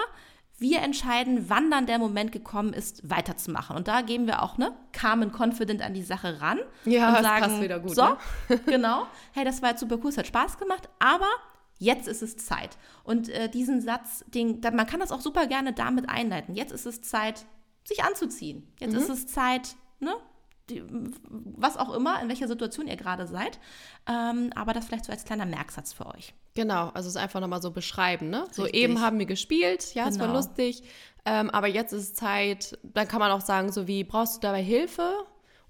wir entscheiden, wann dann der Moment gekommen ist, weiterzumachen. Und da gehen wir auch, ne, calm and confident an die Sache ran. Ja, und das sagen, passt wieder gut. So, ne? *laughs* genau. Hey, das war jetzt super cool, es hat Spaß gemacht, aber jetzt ist es Zeit. Und äh, diesen Satz, den, man kann das auch super gerne damit einleiten. Jetzt ist es Zeit, sich anzuziehen. Jetzt mhm. ist es Zeit, ne, die, was auch immer, in welcher Situation ihr gerade seid. Ähm, aber das vielleicht so als kleiner Merksatz für euch. Genau, also es einfach nochmal so beschreiben, ne? So eben haben wir gespielt, ja, genau. es war genau. lustig, ähm, aber jetzt ist es Zeit, dann kann man auch sagen, so wie, brauchst du dabei Hilfe?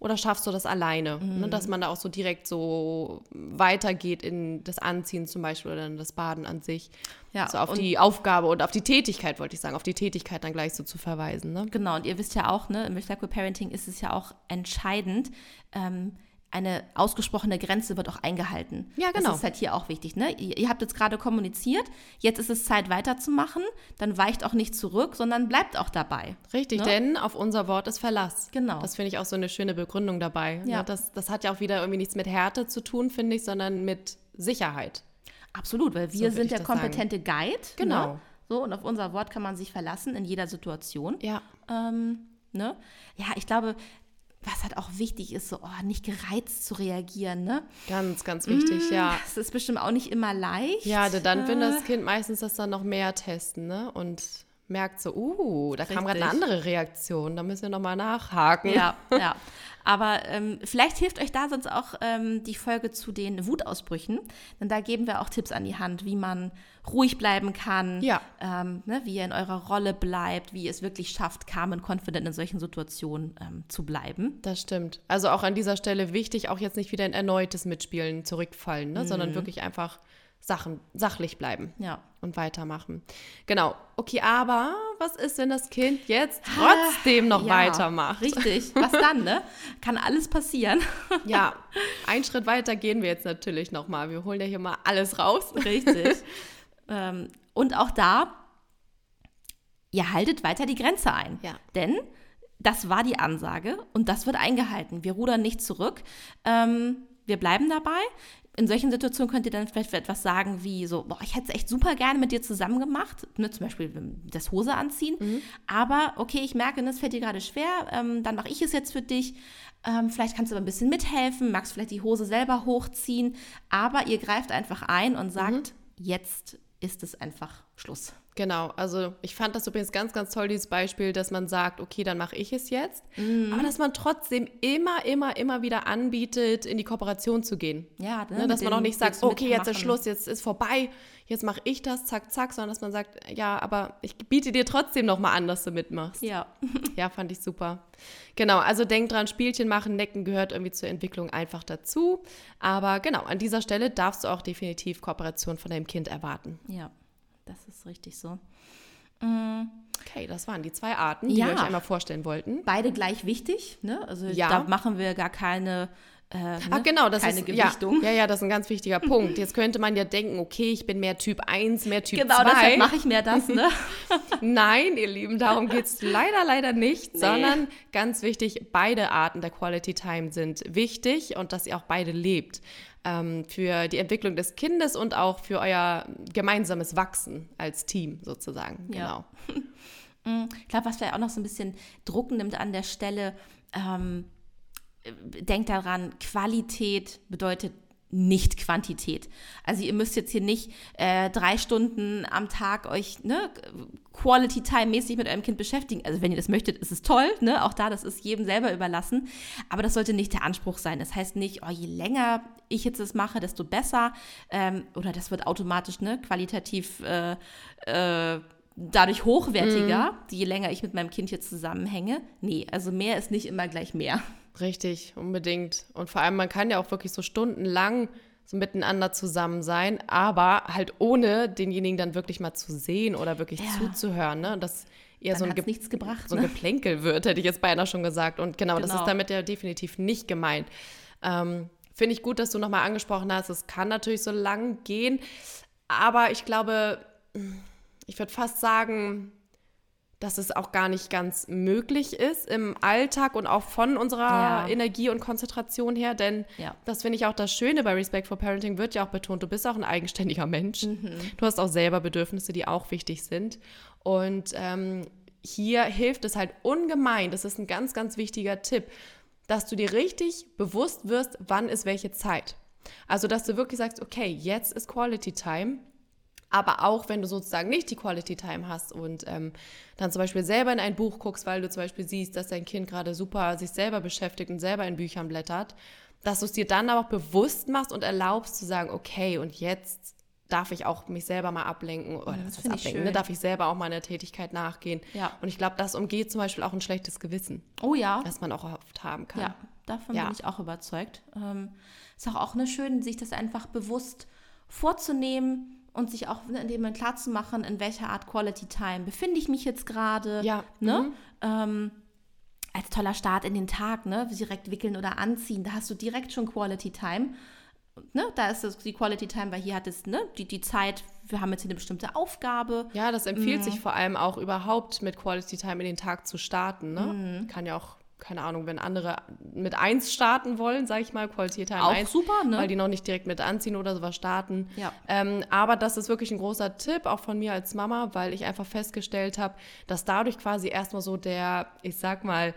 Oder schaffst du das alleine? Ne, mhm. Ne, dass man da auch so direkt so weitergeht in das Anziehen zum Beispiel oder in das Baden an sich. Ja, so auf die Aufgabe und auf die Tätigkeit, wollte ich sagen, auf die Tätigkeit dann gleich so zu verweisen. Ne? Genau, und ihr wisst ja auch, ne, im Recycle Parenting ist es ja auch entscheidend, ähm, eine ausgesprochene Grenze wird auch eingehalten. Ja, genau. Das ist halt hier auch wichtig. Ne? Ihr, ihr habt jetzt gerade kommuniziert, jetzt ist es Zeit weiterzumachen, dann weicht auch nicht zurück, sondern bleibt auch dabei. Richtig, ne? denn auf unser Wort ist Verlass. Genau. Das finde ich auch so eine schöne Begründung dabei. Ne? Ja. Das, das hat ja auch wieder irgendwie nichts mit Härte zu tun, finde ich, sondern mit Sicherheit. Absolut, weil wir so sind der kompetente sagen. Guide. Ne? Genau. Ne? So, und auf unser Wort kann man sich verlassen in jeder Situation. Ja. Ähm, ne? Ja, ich glaube, was halt auch wichtig ist, so oh, nicht gereizt zu reagieren, ne? Ganz, ganz wichtig, mmh, ja. Das ist bestimmt auch nicht immer leicht. Ja, dann will das Kind meistens das dann noch mehr testen, ne? Und merkt so, uh, da Richtig. kam gerade eine andere Reaktion, da müssen wir nochmal nachhaken. Ja, *laughs* ja. Aber ähm, vielleicht hilft euch da sonst auch ähm, die Folge zu den Wutausbrüchen, denn da geben wir auch Tipps an die Hand, wie man ruhig bleiben kann, ja. ähm, ne, wie ihr in eurer Rolle bleibt, wie ihr es wirklich schafft, calm und confident in solchen Situationen ähm, zu bleiben. Das stimmt. Also auch an dieser Stelle wichtig, auch jetzt nicht wieder in erneutes Mitspielen zurückfallen, ne, mhm. sondern wirklich einfach Sachen, sachlich bleiben ja. und weitermachen. Genau. Okay, aber was ist, wenn das Kind jetzt trotzdem noch ja, weitermacht? Richtig. Was dann, ne? Kann alles passieren. ja, *laughs* einen Schritt weiter gehen wir jetzt natürlich nochmal. Wir holen ja hier mal alles raus. Richtig. *laughs* ähm, und auch da, ihr haltet weiter die Grenze ein. Ja. Denn das war die Ansage und das wird eingehalten. Wir rudern nicht zurück. Ähm, wir bleiben dabei in solchen Situationen könnt ihr dann vielleicht etwas sagen wie so, boah, ich hätte es echt super gerne mit dir zusammen gemacht, ne, zum Beispiel das Hose anziehen, mhm. aber okay, ich merke, das fällt dir gerade schwer, ähm, dann mache ich es jetzt für dich, ähm, vielleicht kannst du aber ein bisschen mithelfen, magst vielleicht die Hose selber hochziehen, aber ihr greift einfach ein und sagt, mhm. jetzt ist es einfach Schluss. Genau, also ich fand das übrigens ganz, ganz toll, dieses Beispiel, dass man sagt, okay, dann mache ich es jetzt, mhm. aber dass man trotzdem immer, immer, immer wieder anbietet, in die Kooperation zu gehen. Ja, ne, dass man auch nicht sagt, okay, jetzt ist Schluss, jetzt ist vorbei, jetzt mache ich das, zack, zack, sondern dass man sagt, ja, aber ich biete dir trotzdem nochmal an, dass du mitmachst. Ja. *laughs* ja, fand ich super. Genau, also denk dran, Spielchen machen, Necken gehört irgendwie zur Entwicklung einfach dazu. Aber genau, an dieser Stelle darfst du auch definitiv Kooperation von deinem Kind erwarten. Ja. Das ist richtig so. Mm. Okay, das waren die zwei Arten, die ja. wir euch einmal vorstellen wollten. Beide gleich wichtig, ne? Also ja. da machen wir gar keine äh, ne? Ach genau, das keine ist Gewichtung. Ja, ja, das ist ein ganz wichtiger *laughs* Punkt. Jetzt könnte man ja denken, okay, ich bin mehr Typ 1, mehr Typ genau, 2. Genau, deshalb mache ich mehr das, ne? *laughs* Nein, ihr Lieben, darum *laughs* geht es leider, leider nicht, nee. sondern ganz wichtig, beide Arten der Quality Time sind wichtig und dass ihr auch beide lebt ähm, für die Entwicklung des Kindes und auch für euer gemeinsames Wachsen als Team sozusagen. Genau. *laughs* Mm, ich glaube, was vielleicht auch noch so ein bisschen Druck nimmt an der Stelle, ähm, denkt daran, Qualität bedeutet nicht Quantität. Also ihr müsst jetzt hier nicht äh, drei Stunden am Tag euch ne, Quality Time mäßig mit eurem Kind beschäftigen. Also wenn ihr das möchtet, ist es toll. Ne? Auch da, das ist jedem selber überlassen. Aber das sollte nicht der Anspruch sein. Das heißt nicht, oh, je länger ich jetzt das mache, desto besser. Ähm, oder das wird automatisch ne, qualitativ äh, äh, dadurch hochwertiger, mhm. je länger ich mit meinem Kind hier zusammenhänge. Nee, also mehr ist nicht immer gleich mehr. Richtig, unbedingt. Und vor allem, man kann ja auch wirklich so stundenlang so miteinander zusammen sein, aber halt ohne denjenigen dann wirklich mal zu sehen oder wirklich ja. zuzuhören. Ne? Das eher so ein, nichts gebracht, so ein ne? Geplänkel wird, hätte ich jetzt beinahe schon gesagt. Und genau, das Genau. ist damit ja definitiv nicht gemeint. Ähm, Finde ich gut, dass du nochmal angesprochen hast, es kann natürlich so lang gehen, aber ich glaube, ich würde fast sagen, dass es auch gar nicht ganz möglich ist im Alltag und auch von unserer Ja. Energie und Konzentration her, denn Ja. das finde ich auch das Schöne bei Respect for Parenting wird ja auch betont, du bist auch ein eigenständiger Mensch. Du hast auch selber Bedürfnisse, die auch wichtig sind. Und ähm, hier hilft es halt ungemein, das ist ein ganz, ganz wichtiger Tipp, dass du dir richtig bewusst wirst, wann ist welche Zeit. Also, dass du wirklich sagst, okay, jetzt ist Quality Time. Aber auch wenn du sozusagen nicht die Quality Time hast und ähm, dann zum Beispiel selber in ein Buch guckst, weil du zum Beispiel siehst, dass dein Kind gerade super sich selber beschäftigt und selber in Büchern blättert, dass du es dir dann aber auch bewusst machst und erlaubst zu sagen, okay, und jetzt darf ich auch mich selber mal ablenken oder was finde ich ablenken, ne? darf ich selber auch meiner Tätigkeit nachgehen. Ja. Und ich glaube, das umgeht zum Beispiel auch ein schlechtes Gewissen, Oh ja. das man auch oft haben kann. Ja, davon Ja. bin ich auch überzeugt. Ähm, ist auch, auch ne, schön, sich das einfach bewusst vorzunehmen und sich auch ne, in dem Moment klarzumachen, in welcher Art Quality Time befinde ich mich jetzt gerade. Ja, Ne? mhm. Ähm, als toller Start in den Tag, ne? Direkt wickeln oder anziehen, da hast du direkt schon Quality Time. Ne? Da ist das die Quality Time, weil hier hat es ne? die, die Zeit, wir haben jetzt hier eine bestimmte Aufgabe. Ja, das empfiehlt Mhm. sich vor allem auch überhaupt mit Quality Time in den Tag zu starten. Ne? Mhm. Kann ja auch, keine Ahnung, wenn andere mit eins starten wollen, sage ich mal, Quality Time Auch 1, super, ne? weil die noch nicht direkt mit anziehen oder sowas starten. Ja. Ähm, aber das ist wirklich ein großer Tipp, auch von mir als Mama, weil ich einfach festgestellt habe, dass dadurch quasi erstmal so der, ich sag mal,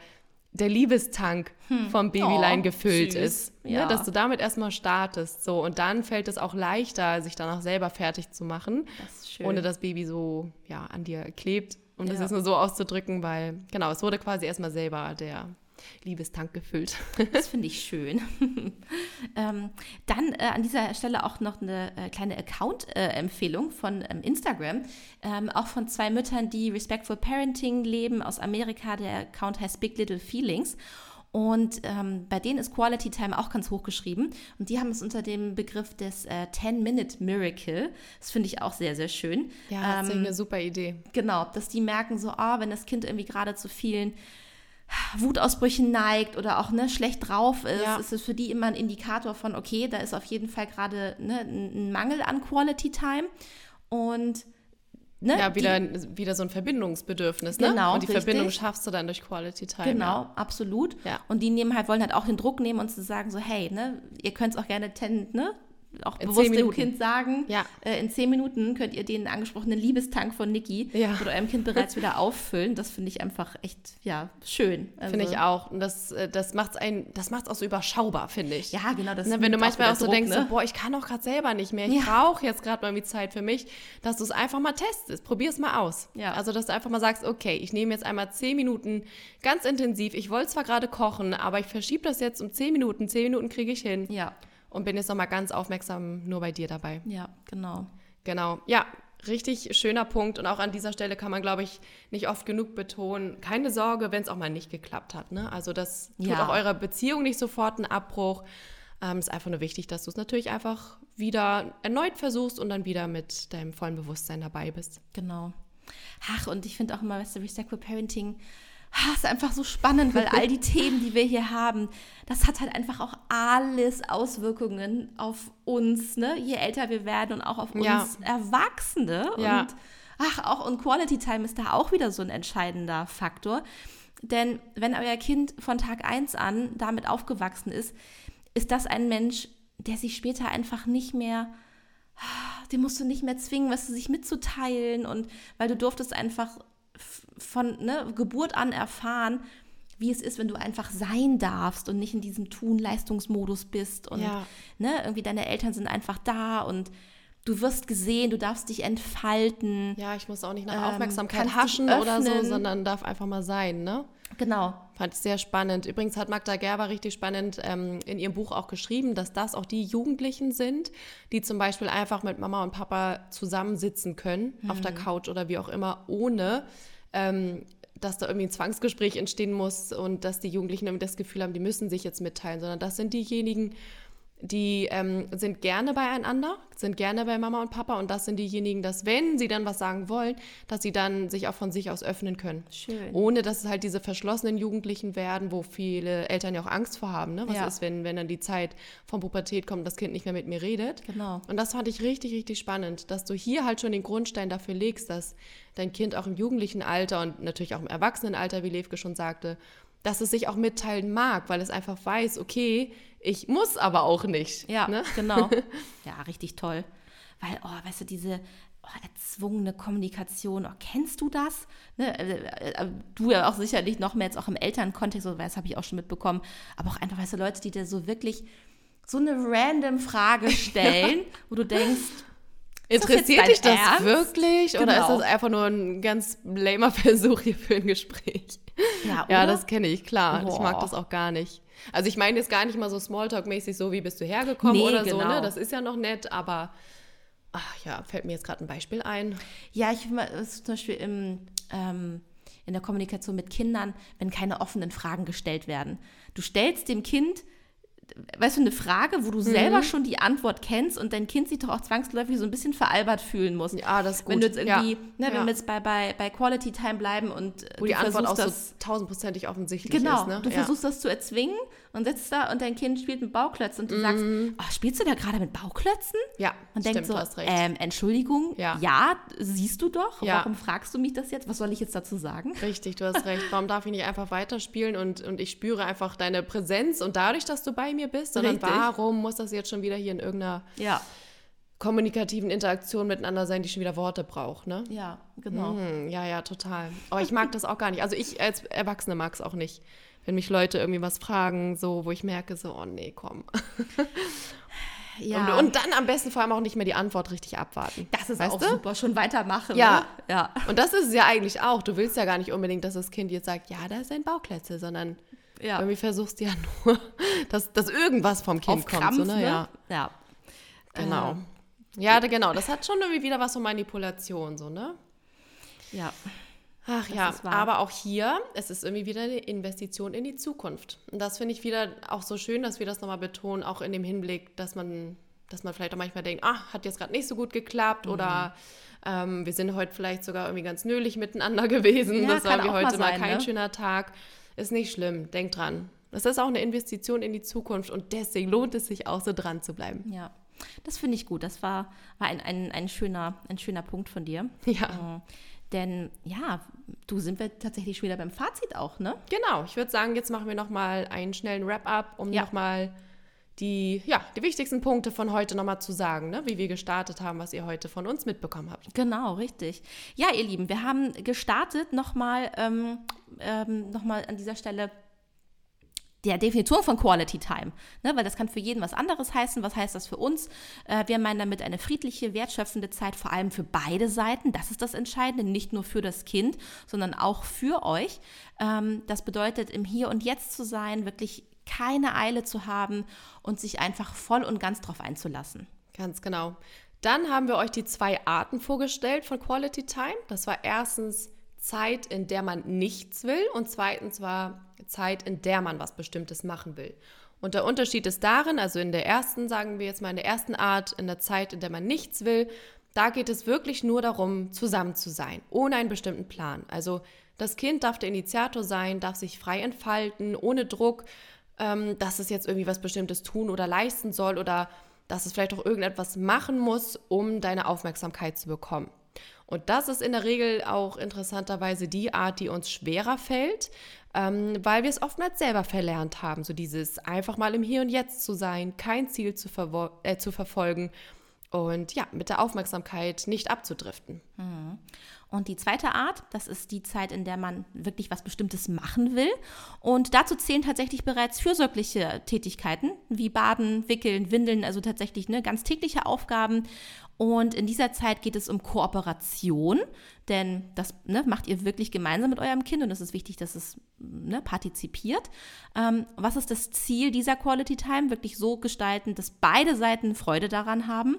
der Liebestank vom Babylein Oh, gefüllt süß. ist. Ne? Ja. Dass du damit erstmal startest. So, und dann fällt es auch leichter, sich danach selber fertig zu machen Das ist schön. ohne dass Baby so ja, an dir klebt. Um das Ja. jetzt nur so auszudrücken, weil, genau, es wurde quasi erstmal selber der Liebestank gefüllt. Das finde ich schön. *laughs* ähm, dann äh, an dieser Stelle auch noch eine äh, kleine Account-Empfehlung von ähm, Instagram. Ähm, auch von zwei Müttern, die Respectful Parenting leben aus Amerika. Der Account heißt Big Little Feelings. Und ähm, bei denen ist Quality Time auch ganz hoch geschrieben. Und die haben es unter dem Begriff des äh, 10-Minute-Miracle. Das finde ich auch sehr, sehr schön. Ja, das ist Ähm, eine super Idee. Genau, dass die merken so, ah, wenn das Kind irgendwie gerade zu vielen Wutausbrüchen neigt oder auch ne, schlecht drauf ist, Ja. ist es für die immer ein Indikator von, okay, da ist auf jeden Fall gerade ne, ein Mangel an Quality Time. Und ne, Ja, die- wieder, wieder so ein Verbindungsbedürfnis, ne? Genau, Und die richtig. Verbindung schaffst du dann durch Quality Time. Genau, Ja. absolut. Ja. Und die nehmen halt, wollen halt auch den Druck nehmen und zu sagen, so, hey, ne, ihr könnt es auch gerne ten, ne, auch In bewusst dem. Kind sagen, Ja. äh, in zehn Minuten könnt ihr den angesprochenen Liebestank von Niki Ja. mit eurem Kind bereits wieder auffüllen. Das finde ich einfach echt, ja, schön. Also, Finde ich auch. Und das, äh, das macht es auch so überschaubar, finde ich. Ja, genau. Das Ne, wenn du manchmal wieder auch so Druck, denkst, ne? so, boah, ich kann doch gerade selber nicht mehr, ich Ja. brauche jetzt gerade mal die Zeit für mich, dass du es einfach mal testest. Probier es mal aus. Ja. Also, dass du einfach mal sagst, okay, ich nehme jetzt einmal zehn Minuten ganz intensiv. Ich wollte zwar gerade kochen, aber ich verschiebe das jetzt um zehn Minuten. Zehn Minuten kriege ich hin. Ja, Und bin jetzt nochmal ganz aufmerksam nur bei dir dabei. ja, genau. Genau. Ja, richtig schöner Punkt. Und auch an dieser Stelle kann man, glaube ich, nicht oft genug betonen, keine Sorge, wenn es auch mal nicht geklappt hat. Ne? Also das tut Ja. auch eurer Beziehung nicht sofort einen Abbruch. Ähm, ist einfach nur wichtig, dass du es natürlich einfach wieder erneut versuchst und dann wieder mit deinem vollen Bewusstsein dabei bist. Genau. Ach, und ich finde auch immer, weißt du, Respectful Parenting ah, ist einfach so spannend, weil all die Themen, die wir hier haben, das hat halt einfach auch alles Auswirkungen auf uns, ne? Je älter wir werden und auch auf uns Ja. Erwachsene. Ja. Und ach, auch und Quality Time ist da auch wieder so ein entscheidender Faktor. Denn wenn euer Kind von Tag 1 an damit aufgewachsen ist, ist das ein Mensch, der sich später einfach nicht mehr den musst du nicht mehr zwingen, was sich mitzuteilen und weil du durftest einfach von ne, Geburt an erfahren, wie es ist, wenn du einfach sein darfst und nicht in diesem Tun-Leistungsmodus bist und Ja. ne, irgendwie deine Eltern sind einfach da und du wirst gesehen, du darfst dich entfalten. Ja, ich muss auch nicht nach Ähm, Aufmerksamkeit dich haschen oder so, sondern darf einfach mal sein, ne? Genau. Fand ich sehr spannend. Übrigens hat Magda Gerber richtig spannend ähm, in ihrem Buch auch geschrieben, dass das auch die Jugendlichen sind, die zum Beispiel einfach mit Mama und Papa zusammensitzen können auf der Couch oder wie auch immer, ohne ähm, dass da irgendwie ein Zwangsgespräch entstehen muss und dass die Jugendlichen irgendwie das Gefühl haben, die müssen sich jetzt mitteilen, sondern das sind diejenigen, die ähm, sind gerne beieinander, sind gerne bei Mama und Papa und das sind diejenigen, dass wenn sie dann was sagen wollen, dass sie dann sich auch von sich aus öffnen können. Schön. Ohne dass es halt diese verschlossenen Jugendlichen werden, wo viele Eltern ja auch Angst vor haben. Ne? Was Ja. ist, wenn, wenn dann die Zeit von Pubertät kommt, das Kind nicht mehr mit mir redet? Genau. Und das fand ich richtig, richtig spannend, dass du hier halt schon den Grundstein dafür legst, dass dein Kind auch im jugendlichen Alter und natürlich auch im Erwachsenenalter, wie Levke schon sagte, dass es sich auch mitteilen mag, weil es einfach weiß, okay, ich muss aber auch nicht. Ja, Ne? genau. *laughs* Ja, richtig toll. Weil, oh, weißt du, diese oh, erzwungene Kommunikation, oh, kennst du das? Ne? äh, äh, Du ja auch sicherlich noch mehr jetzt auch im Elternkontext, so, das habe ich auch schon mitbekommen, aber auch einfach, weißt du, Leute, die dir so wirklich so eine random Frage *laughs* stellen, wo du denkst, Interessiert dich das Ernst? wirklich oder ist Genau. das einfach nur ein ganz lamer *laughs* Versuch hier für ein Gespräch? ja, Ja, das kenne ich, klar. Ich mag Boah. das auch gar nicht. Also ich meine jetzt gar nicht mal so Smalltalk-mäßig, so wie bist du hergekommen Nee, oder so, genau. ne? Das ist ja noch nett, aber ach ja, fällt mir jetzt gerade ein Beispiel ein. Ja, ich zum Beispiel im, ähm, in der Kommunikation mit Kindern, wenn keine offenen Fragen gestellt werden. Du stellst dem Kind, weißt du, eine Frage, wo du Mhm. selber schon die Antwort kennst und dein Kind sich doch auch zwangsläufig so ein bisschen veralbert fühlen muss. Ja, das ist gut. Wenn du jetzt irgendwie, ja. ne, wenn ja. wir jetzt bei, bei, bei Quality Time bleiben und äh, Wo die Antwort auch so tausendprozentig offensichtlich Genau, ist. Ne? du ja. versuchst das zu erzwingen und sitzt da und dein Kind spielt mit Bauklötzen und du sagst, oh, spielst du da gerade mit Bauklötzen? Ja, Und denkt so, du hast recht. ähm, Entschuldigung, Ja. ja. siehst du doch, Ja. warum fragst du mich das jetzt? Was soll ich jetzt dazu sagen? Richtig, du hast recht. Warum darf ich nicht einfach weiterspielen und, und ich spüre einfach deine Präsenz und dadurch, dass du bei mir bist, sondern Richtig. warum muss das jetzt schon wieder hier in irgendeiner Ja, kommunikativen Interaktion miteinander sein, die schon wieder Worte braucht, ne? ja, genau. Hm, ja, ja, total. Aber ich mag das auch gar nicht. Also ich als Erwachsene mag es auch nicht, wenn mich Leute irgendwie was fragen, so, wo ich merke, so, oh nee, komm. *laughs* Ja, Und, und dann am besten vor allem auch nicht mehr die Antwort richtig abwarten. das ist auch du? super, schon weitermachen. Ja. Ne? ja. Und das ist es ja eigentlich auch. Du willst ja gar nicht unbedingt, dass das Kind jetzt sagt, ja, da ist ein Bauklötze, sondern Ja. irgendwie versuchst du ja *laughs* nur, dass, dass irgendwas vom Kind Auf kommt. Krampf, so, ne? ne? Ja, Ja. genau. Ja, genau. Das hat schon irgendwie wieder was von Manipulation, so, ne? Ja. Ach Das ja, aber auch hier, es ist irgendwie wieder eine Investition in die Zukunft. Und das finde ich wieder auch so schön, dass wir das nochmal betonen, auch in dem Hinblick, dass man, dass man vielleicht auch manchmal denkt, ah, hat jetzt gerade nicht so gut geklappt Mhm. oder ähm, wir sind heute vielleicht sogar irgendwie ganz nölig miteinander *laughs* gewesen. Ja, das war wie mal heute mal, sein, kein ne? schöner Tag. Ist nicht schlimm, denk dran. Das ist auch eine Investition in die Zukunft und deswegen lohnt es sich auch so dran zu bleiben. Ja. Das finde ich gut. Das war, war ein, ein, ein, schöner, ein schöner Punkt von dir. Ja, Mhm. Denn ja, du sind wir tatsächlich schon wieder beim Fazit auch, ne? genau. Ich würde sagen, jetzt machen wir nochmal einen schnellen Wrap-up, um Ja. nochmal die, ja, die wichtigsten Punkte von heute nochmal zu sagen, ne? wie wir gestartet haben, was ihr heute von uns mitbekommen habt. Genau, richtig. Ja, ihr Lieben, wir haben gestartet nochmal ähm, ähm, noch mal an dieser Stelle der Definition von Quality Time, ne, weil das kann für jeden was anderes heißen. Was heißt das für uns? Äh, wir meinen damit eine friedliche, wertschöpfende Zeit, vor allem für beide Seiten. Das ist das Entscheidende, nicht nur für das Kind, sondern auch für euch. Ähm, das bedeutet, im Hier und Jetzt zu sein, wirklich keine Eile zu haben und sich einfach voll und ganz drauf einzulassen. Ganz genau. Dann haben wir euch die zwei Arten vorgestellt von Quality Time. Das war erstens Zeit, in der man nichts will und zweitens war Zeit, in der man was Bestimmtes machen will. Und der Unterschied ist darin, also in der ersten, sagen wir jetzt mal in der ersten Art, in der Zeit, in der man nichts will, da geht es wirklich nur darum, zusammen zu sein, ohne einen bestimmten Plan. Also das Kind darf der Initiator sein, darf sich frei entfalten, ohne Druck, ähm, dass es jetzt irgendwie was Bestimmtes tun oder leisten soll oder dass es vielleicht auch irgendetwas machen muss, um deine Aufmerksamkeit zu bekommen. Und das ist in der Regel auch interessanterweise die Art, die uns schwerer fällt, ähm, weil wir es oftmals selber verlernt haben. So dieses einfach mal im Hier und Jetzt zu sein, kein Ziel zu, äh, zu verfolgen und ja, mit der Aufmerksamkeit nicht abzudriften. Und die zweite Art, das ist die Zeit, in der man wirklich was Bestimmtes machen will. Und dazu zählen tatsächlich bereits fürsorgliche Tätigkeiten, wie Baden, Wickeln, Windeln, also tatsächlich ne, ganz tägliche Aufgaben. Und in dieser Zeit geht es um Kooperation, denn das ne, macht ihr wirklich gemeinsam mit eurem Kind und es ist wichtig, dass es ne, partizipiert. Ähm, was ist das Ziel dieser Quality Time? Wirklich so gestalten, dass beide Seiten Freude daran haben.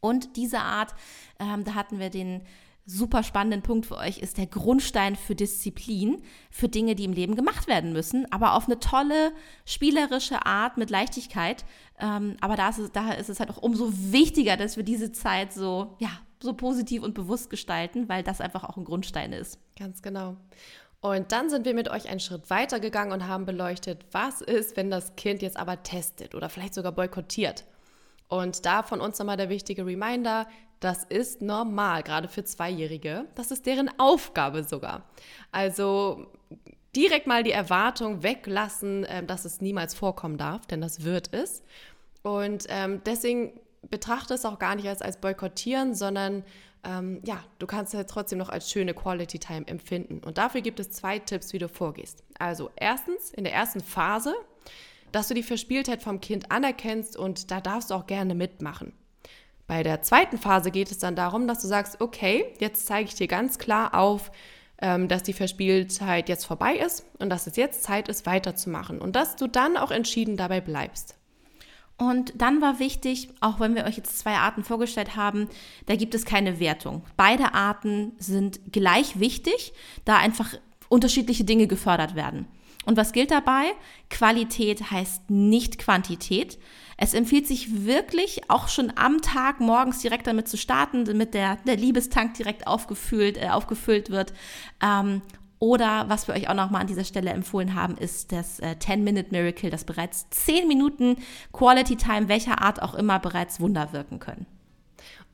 Und diese Art, ähm, da hatten wir den super spannenden Punkt für euch ist der Grundstein für Disziplin, für Dinge, die im Leben gemacht werden müssen, aber auf eine tolle, spielerische Art mit Leichtigkeit. Ähm, aber da ist, es, daher ist es halt auch umso wichtiger, dass wir diese Zeit so, ja, so positiv und bewusst gestalten, weil das einfach auch ein Grundstein ist. Ganz genau. Und dann sind wir mit euch einen Schritt weiter gegangen und haben beleuchtet, was ist, wenn das Kind jetzt aber testet oder vielleicht sogar boykottiert. Und da von uns nochmal der wichtige Reminder, das ist normal, gerade für Zweijährige. Das ist deren Aufgabe sogar. Also direkt mal die Erwartung weglassen, ähm, dass es niemals vorkommen darf, denn das wird es. Und ähm, deswegen betrachte es auch gar nicht als, als Boykottieren, sondern ähm, ja, du kannst es trotzdem noch als schöne Quality Time empfinden. Und dafür gibt es zwei Tipps, wie du vorgehst. Also erstens, in der ersten Phase, dass du die Verspieltheit vom Kind anerkennst und da darfst du auch gerne mitmachen. Bei der zweiten Phase geht es dann darum, dass du sagst, okay, jetzt zeige ich dir ganz klar auf, ähm, dass die Verspieltheit jetzt vorbei ist und dass es jetzt Zeit ist, weiterzumachen und dass du dann auch entschieden dabei bleibst. Und dann war wichtig, auch wenn wir euch jetzt zwei Arten vorgestellt haben, da gibt es keine Wertung. Beide Arten sind gleich wichtig, da einfach unterschiedliche Dinge gefördert werden. Und was gilt dabei? Qualität heißt nicht Quantität. Es empfiehlt sich wirklich auch schon am Tag morgens direkt damit zu starten, damit der, der Liebestank direkt aufgefüllt, äh, aufgefüllt wird. Ähm, oder was wir euch auch nochmal an dieser Stelle empfohlen haben, ist das äh, 10-Minute-Miracle, das bereits 10 Minuten Quality Time, welcher Art auch immer, bereits Wunder wirken können.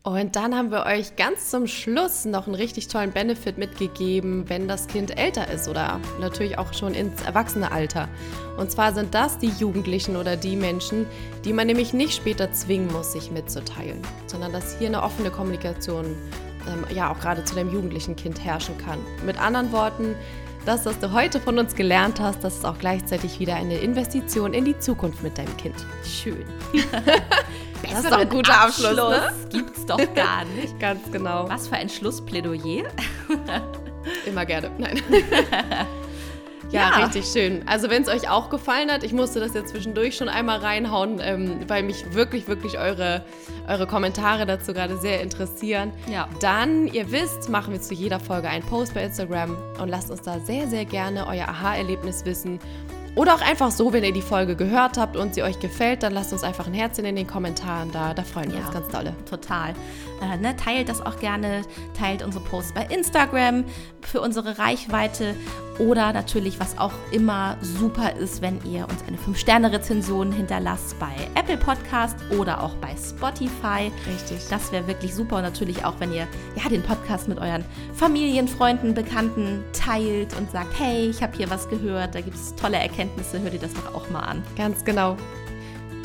Und dann haben wir euch ganz zum Schluss noch einen richtig tollen Benefit mitgegeben, wenn das Kind älter ist oder natürlich auch schon ins Erwachsenealter. Und zwar sind das die Jugendlichen oder die Menschen, die man nämlich nicht später zwingen muss, sich mitzuteilen, sondern dass hier eine offene Kommunikation ähm, ja auch gerade zu deinem jugendlichen Kind herrschen kann. Mit anderen Worten, das, was du heute von uns gelernt hast, das ist auch gleichzeitig wieder eine Investition in die Zukunft mit deinem Kind. Schön. *laughs* das ist doch ein guter Abschluss, Abschluss ne? gibt's doch gar *laughs* nicht. Ganz genau. Was für ein Schlussplädoyer. Immer gerne. Nein. *laughs* Ja, ja, richtig schön. Also wenn es euch auch gefallen hat, ich musste das jetzt zwischendurch schon einmal reinhauen, ähm, weil mich wirklich, wirklich eure, eure Kommentare dazu gerade sehr interessieren. Ja. Dann, ihr wisst, machen wir zu jeder Folge einen Post bei Instagram und lasst uns da sehr, sehr gerne euer Aha-Erlebnis wissen. Oder auch einfach so, wenn ihr die Folge gehört habt und sie euch gefällt, dann lasst uns einfach ein Herzchen in den Kommentaren da. Da freuen wir ja, uns ganz dolle. Total. Äh, ne, teilt das auch gerne, teilt unsere Posts bei Instagram für unsere Reichweite oder natürlich, was auch immer super ist, wenn ihr uns eine 5-Sterne-Rezension hinterlasst bei Apple Podcast oder auch bei Spotify. Richtig. Das wäre wirklich super. Und natürlich auch, wenn ihr ja, den Podcast mit euren Familien, Freunden, Bekannten teilt und sagt, hey, ich habe hier was gehört, da gibt es tolle Erkenntnisse, hört ihr das doch auch mal an. Ganz genau.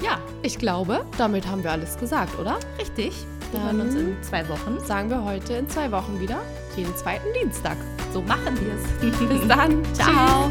Ja, ich glaube, damit haben wir alles gesagt, oder? Richtig. Wir hören uns in zwei Wochen. Sagen wir heute in zwei Wochen wieder, jeden zweiten Dienstag. So machen wir es. Bis dann. *laughs* Ciao.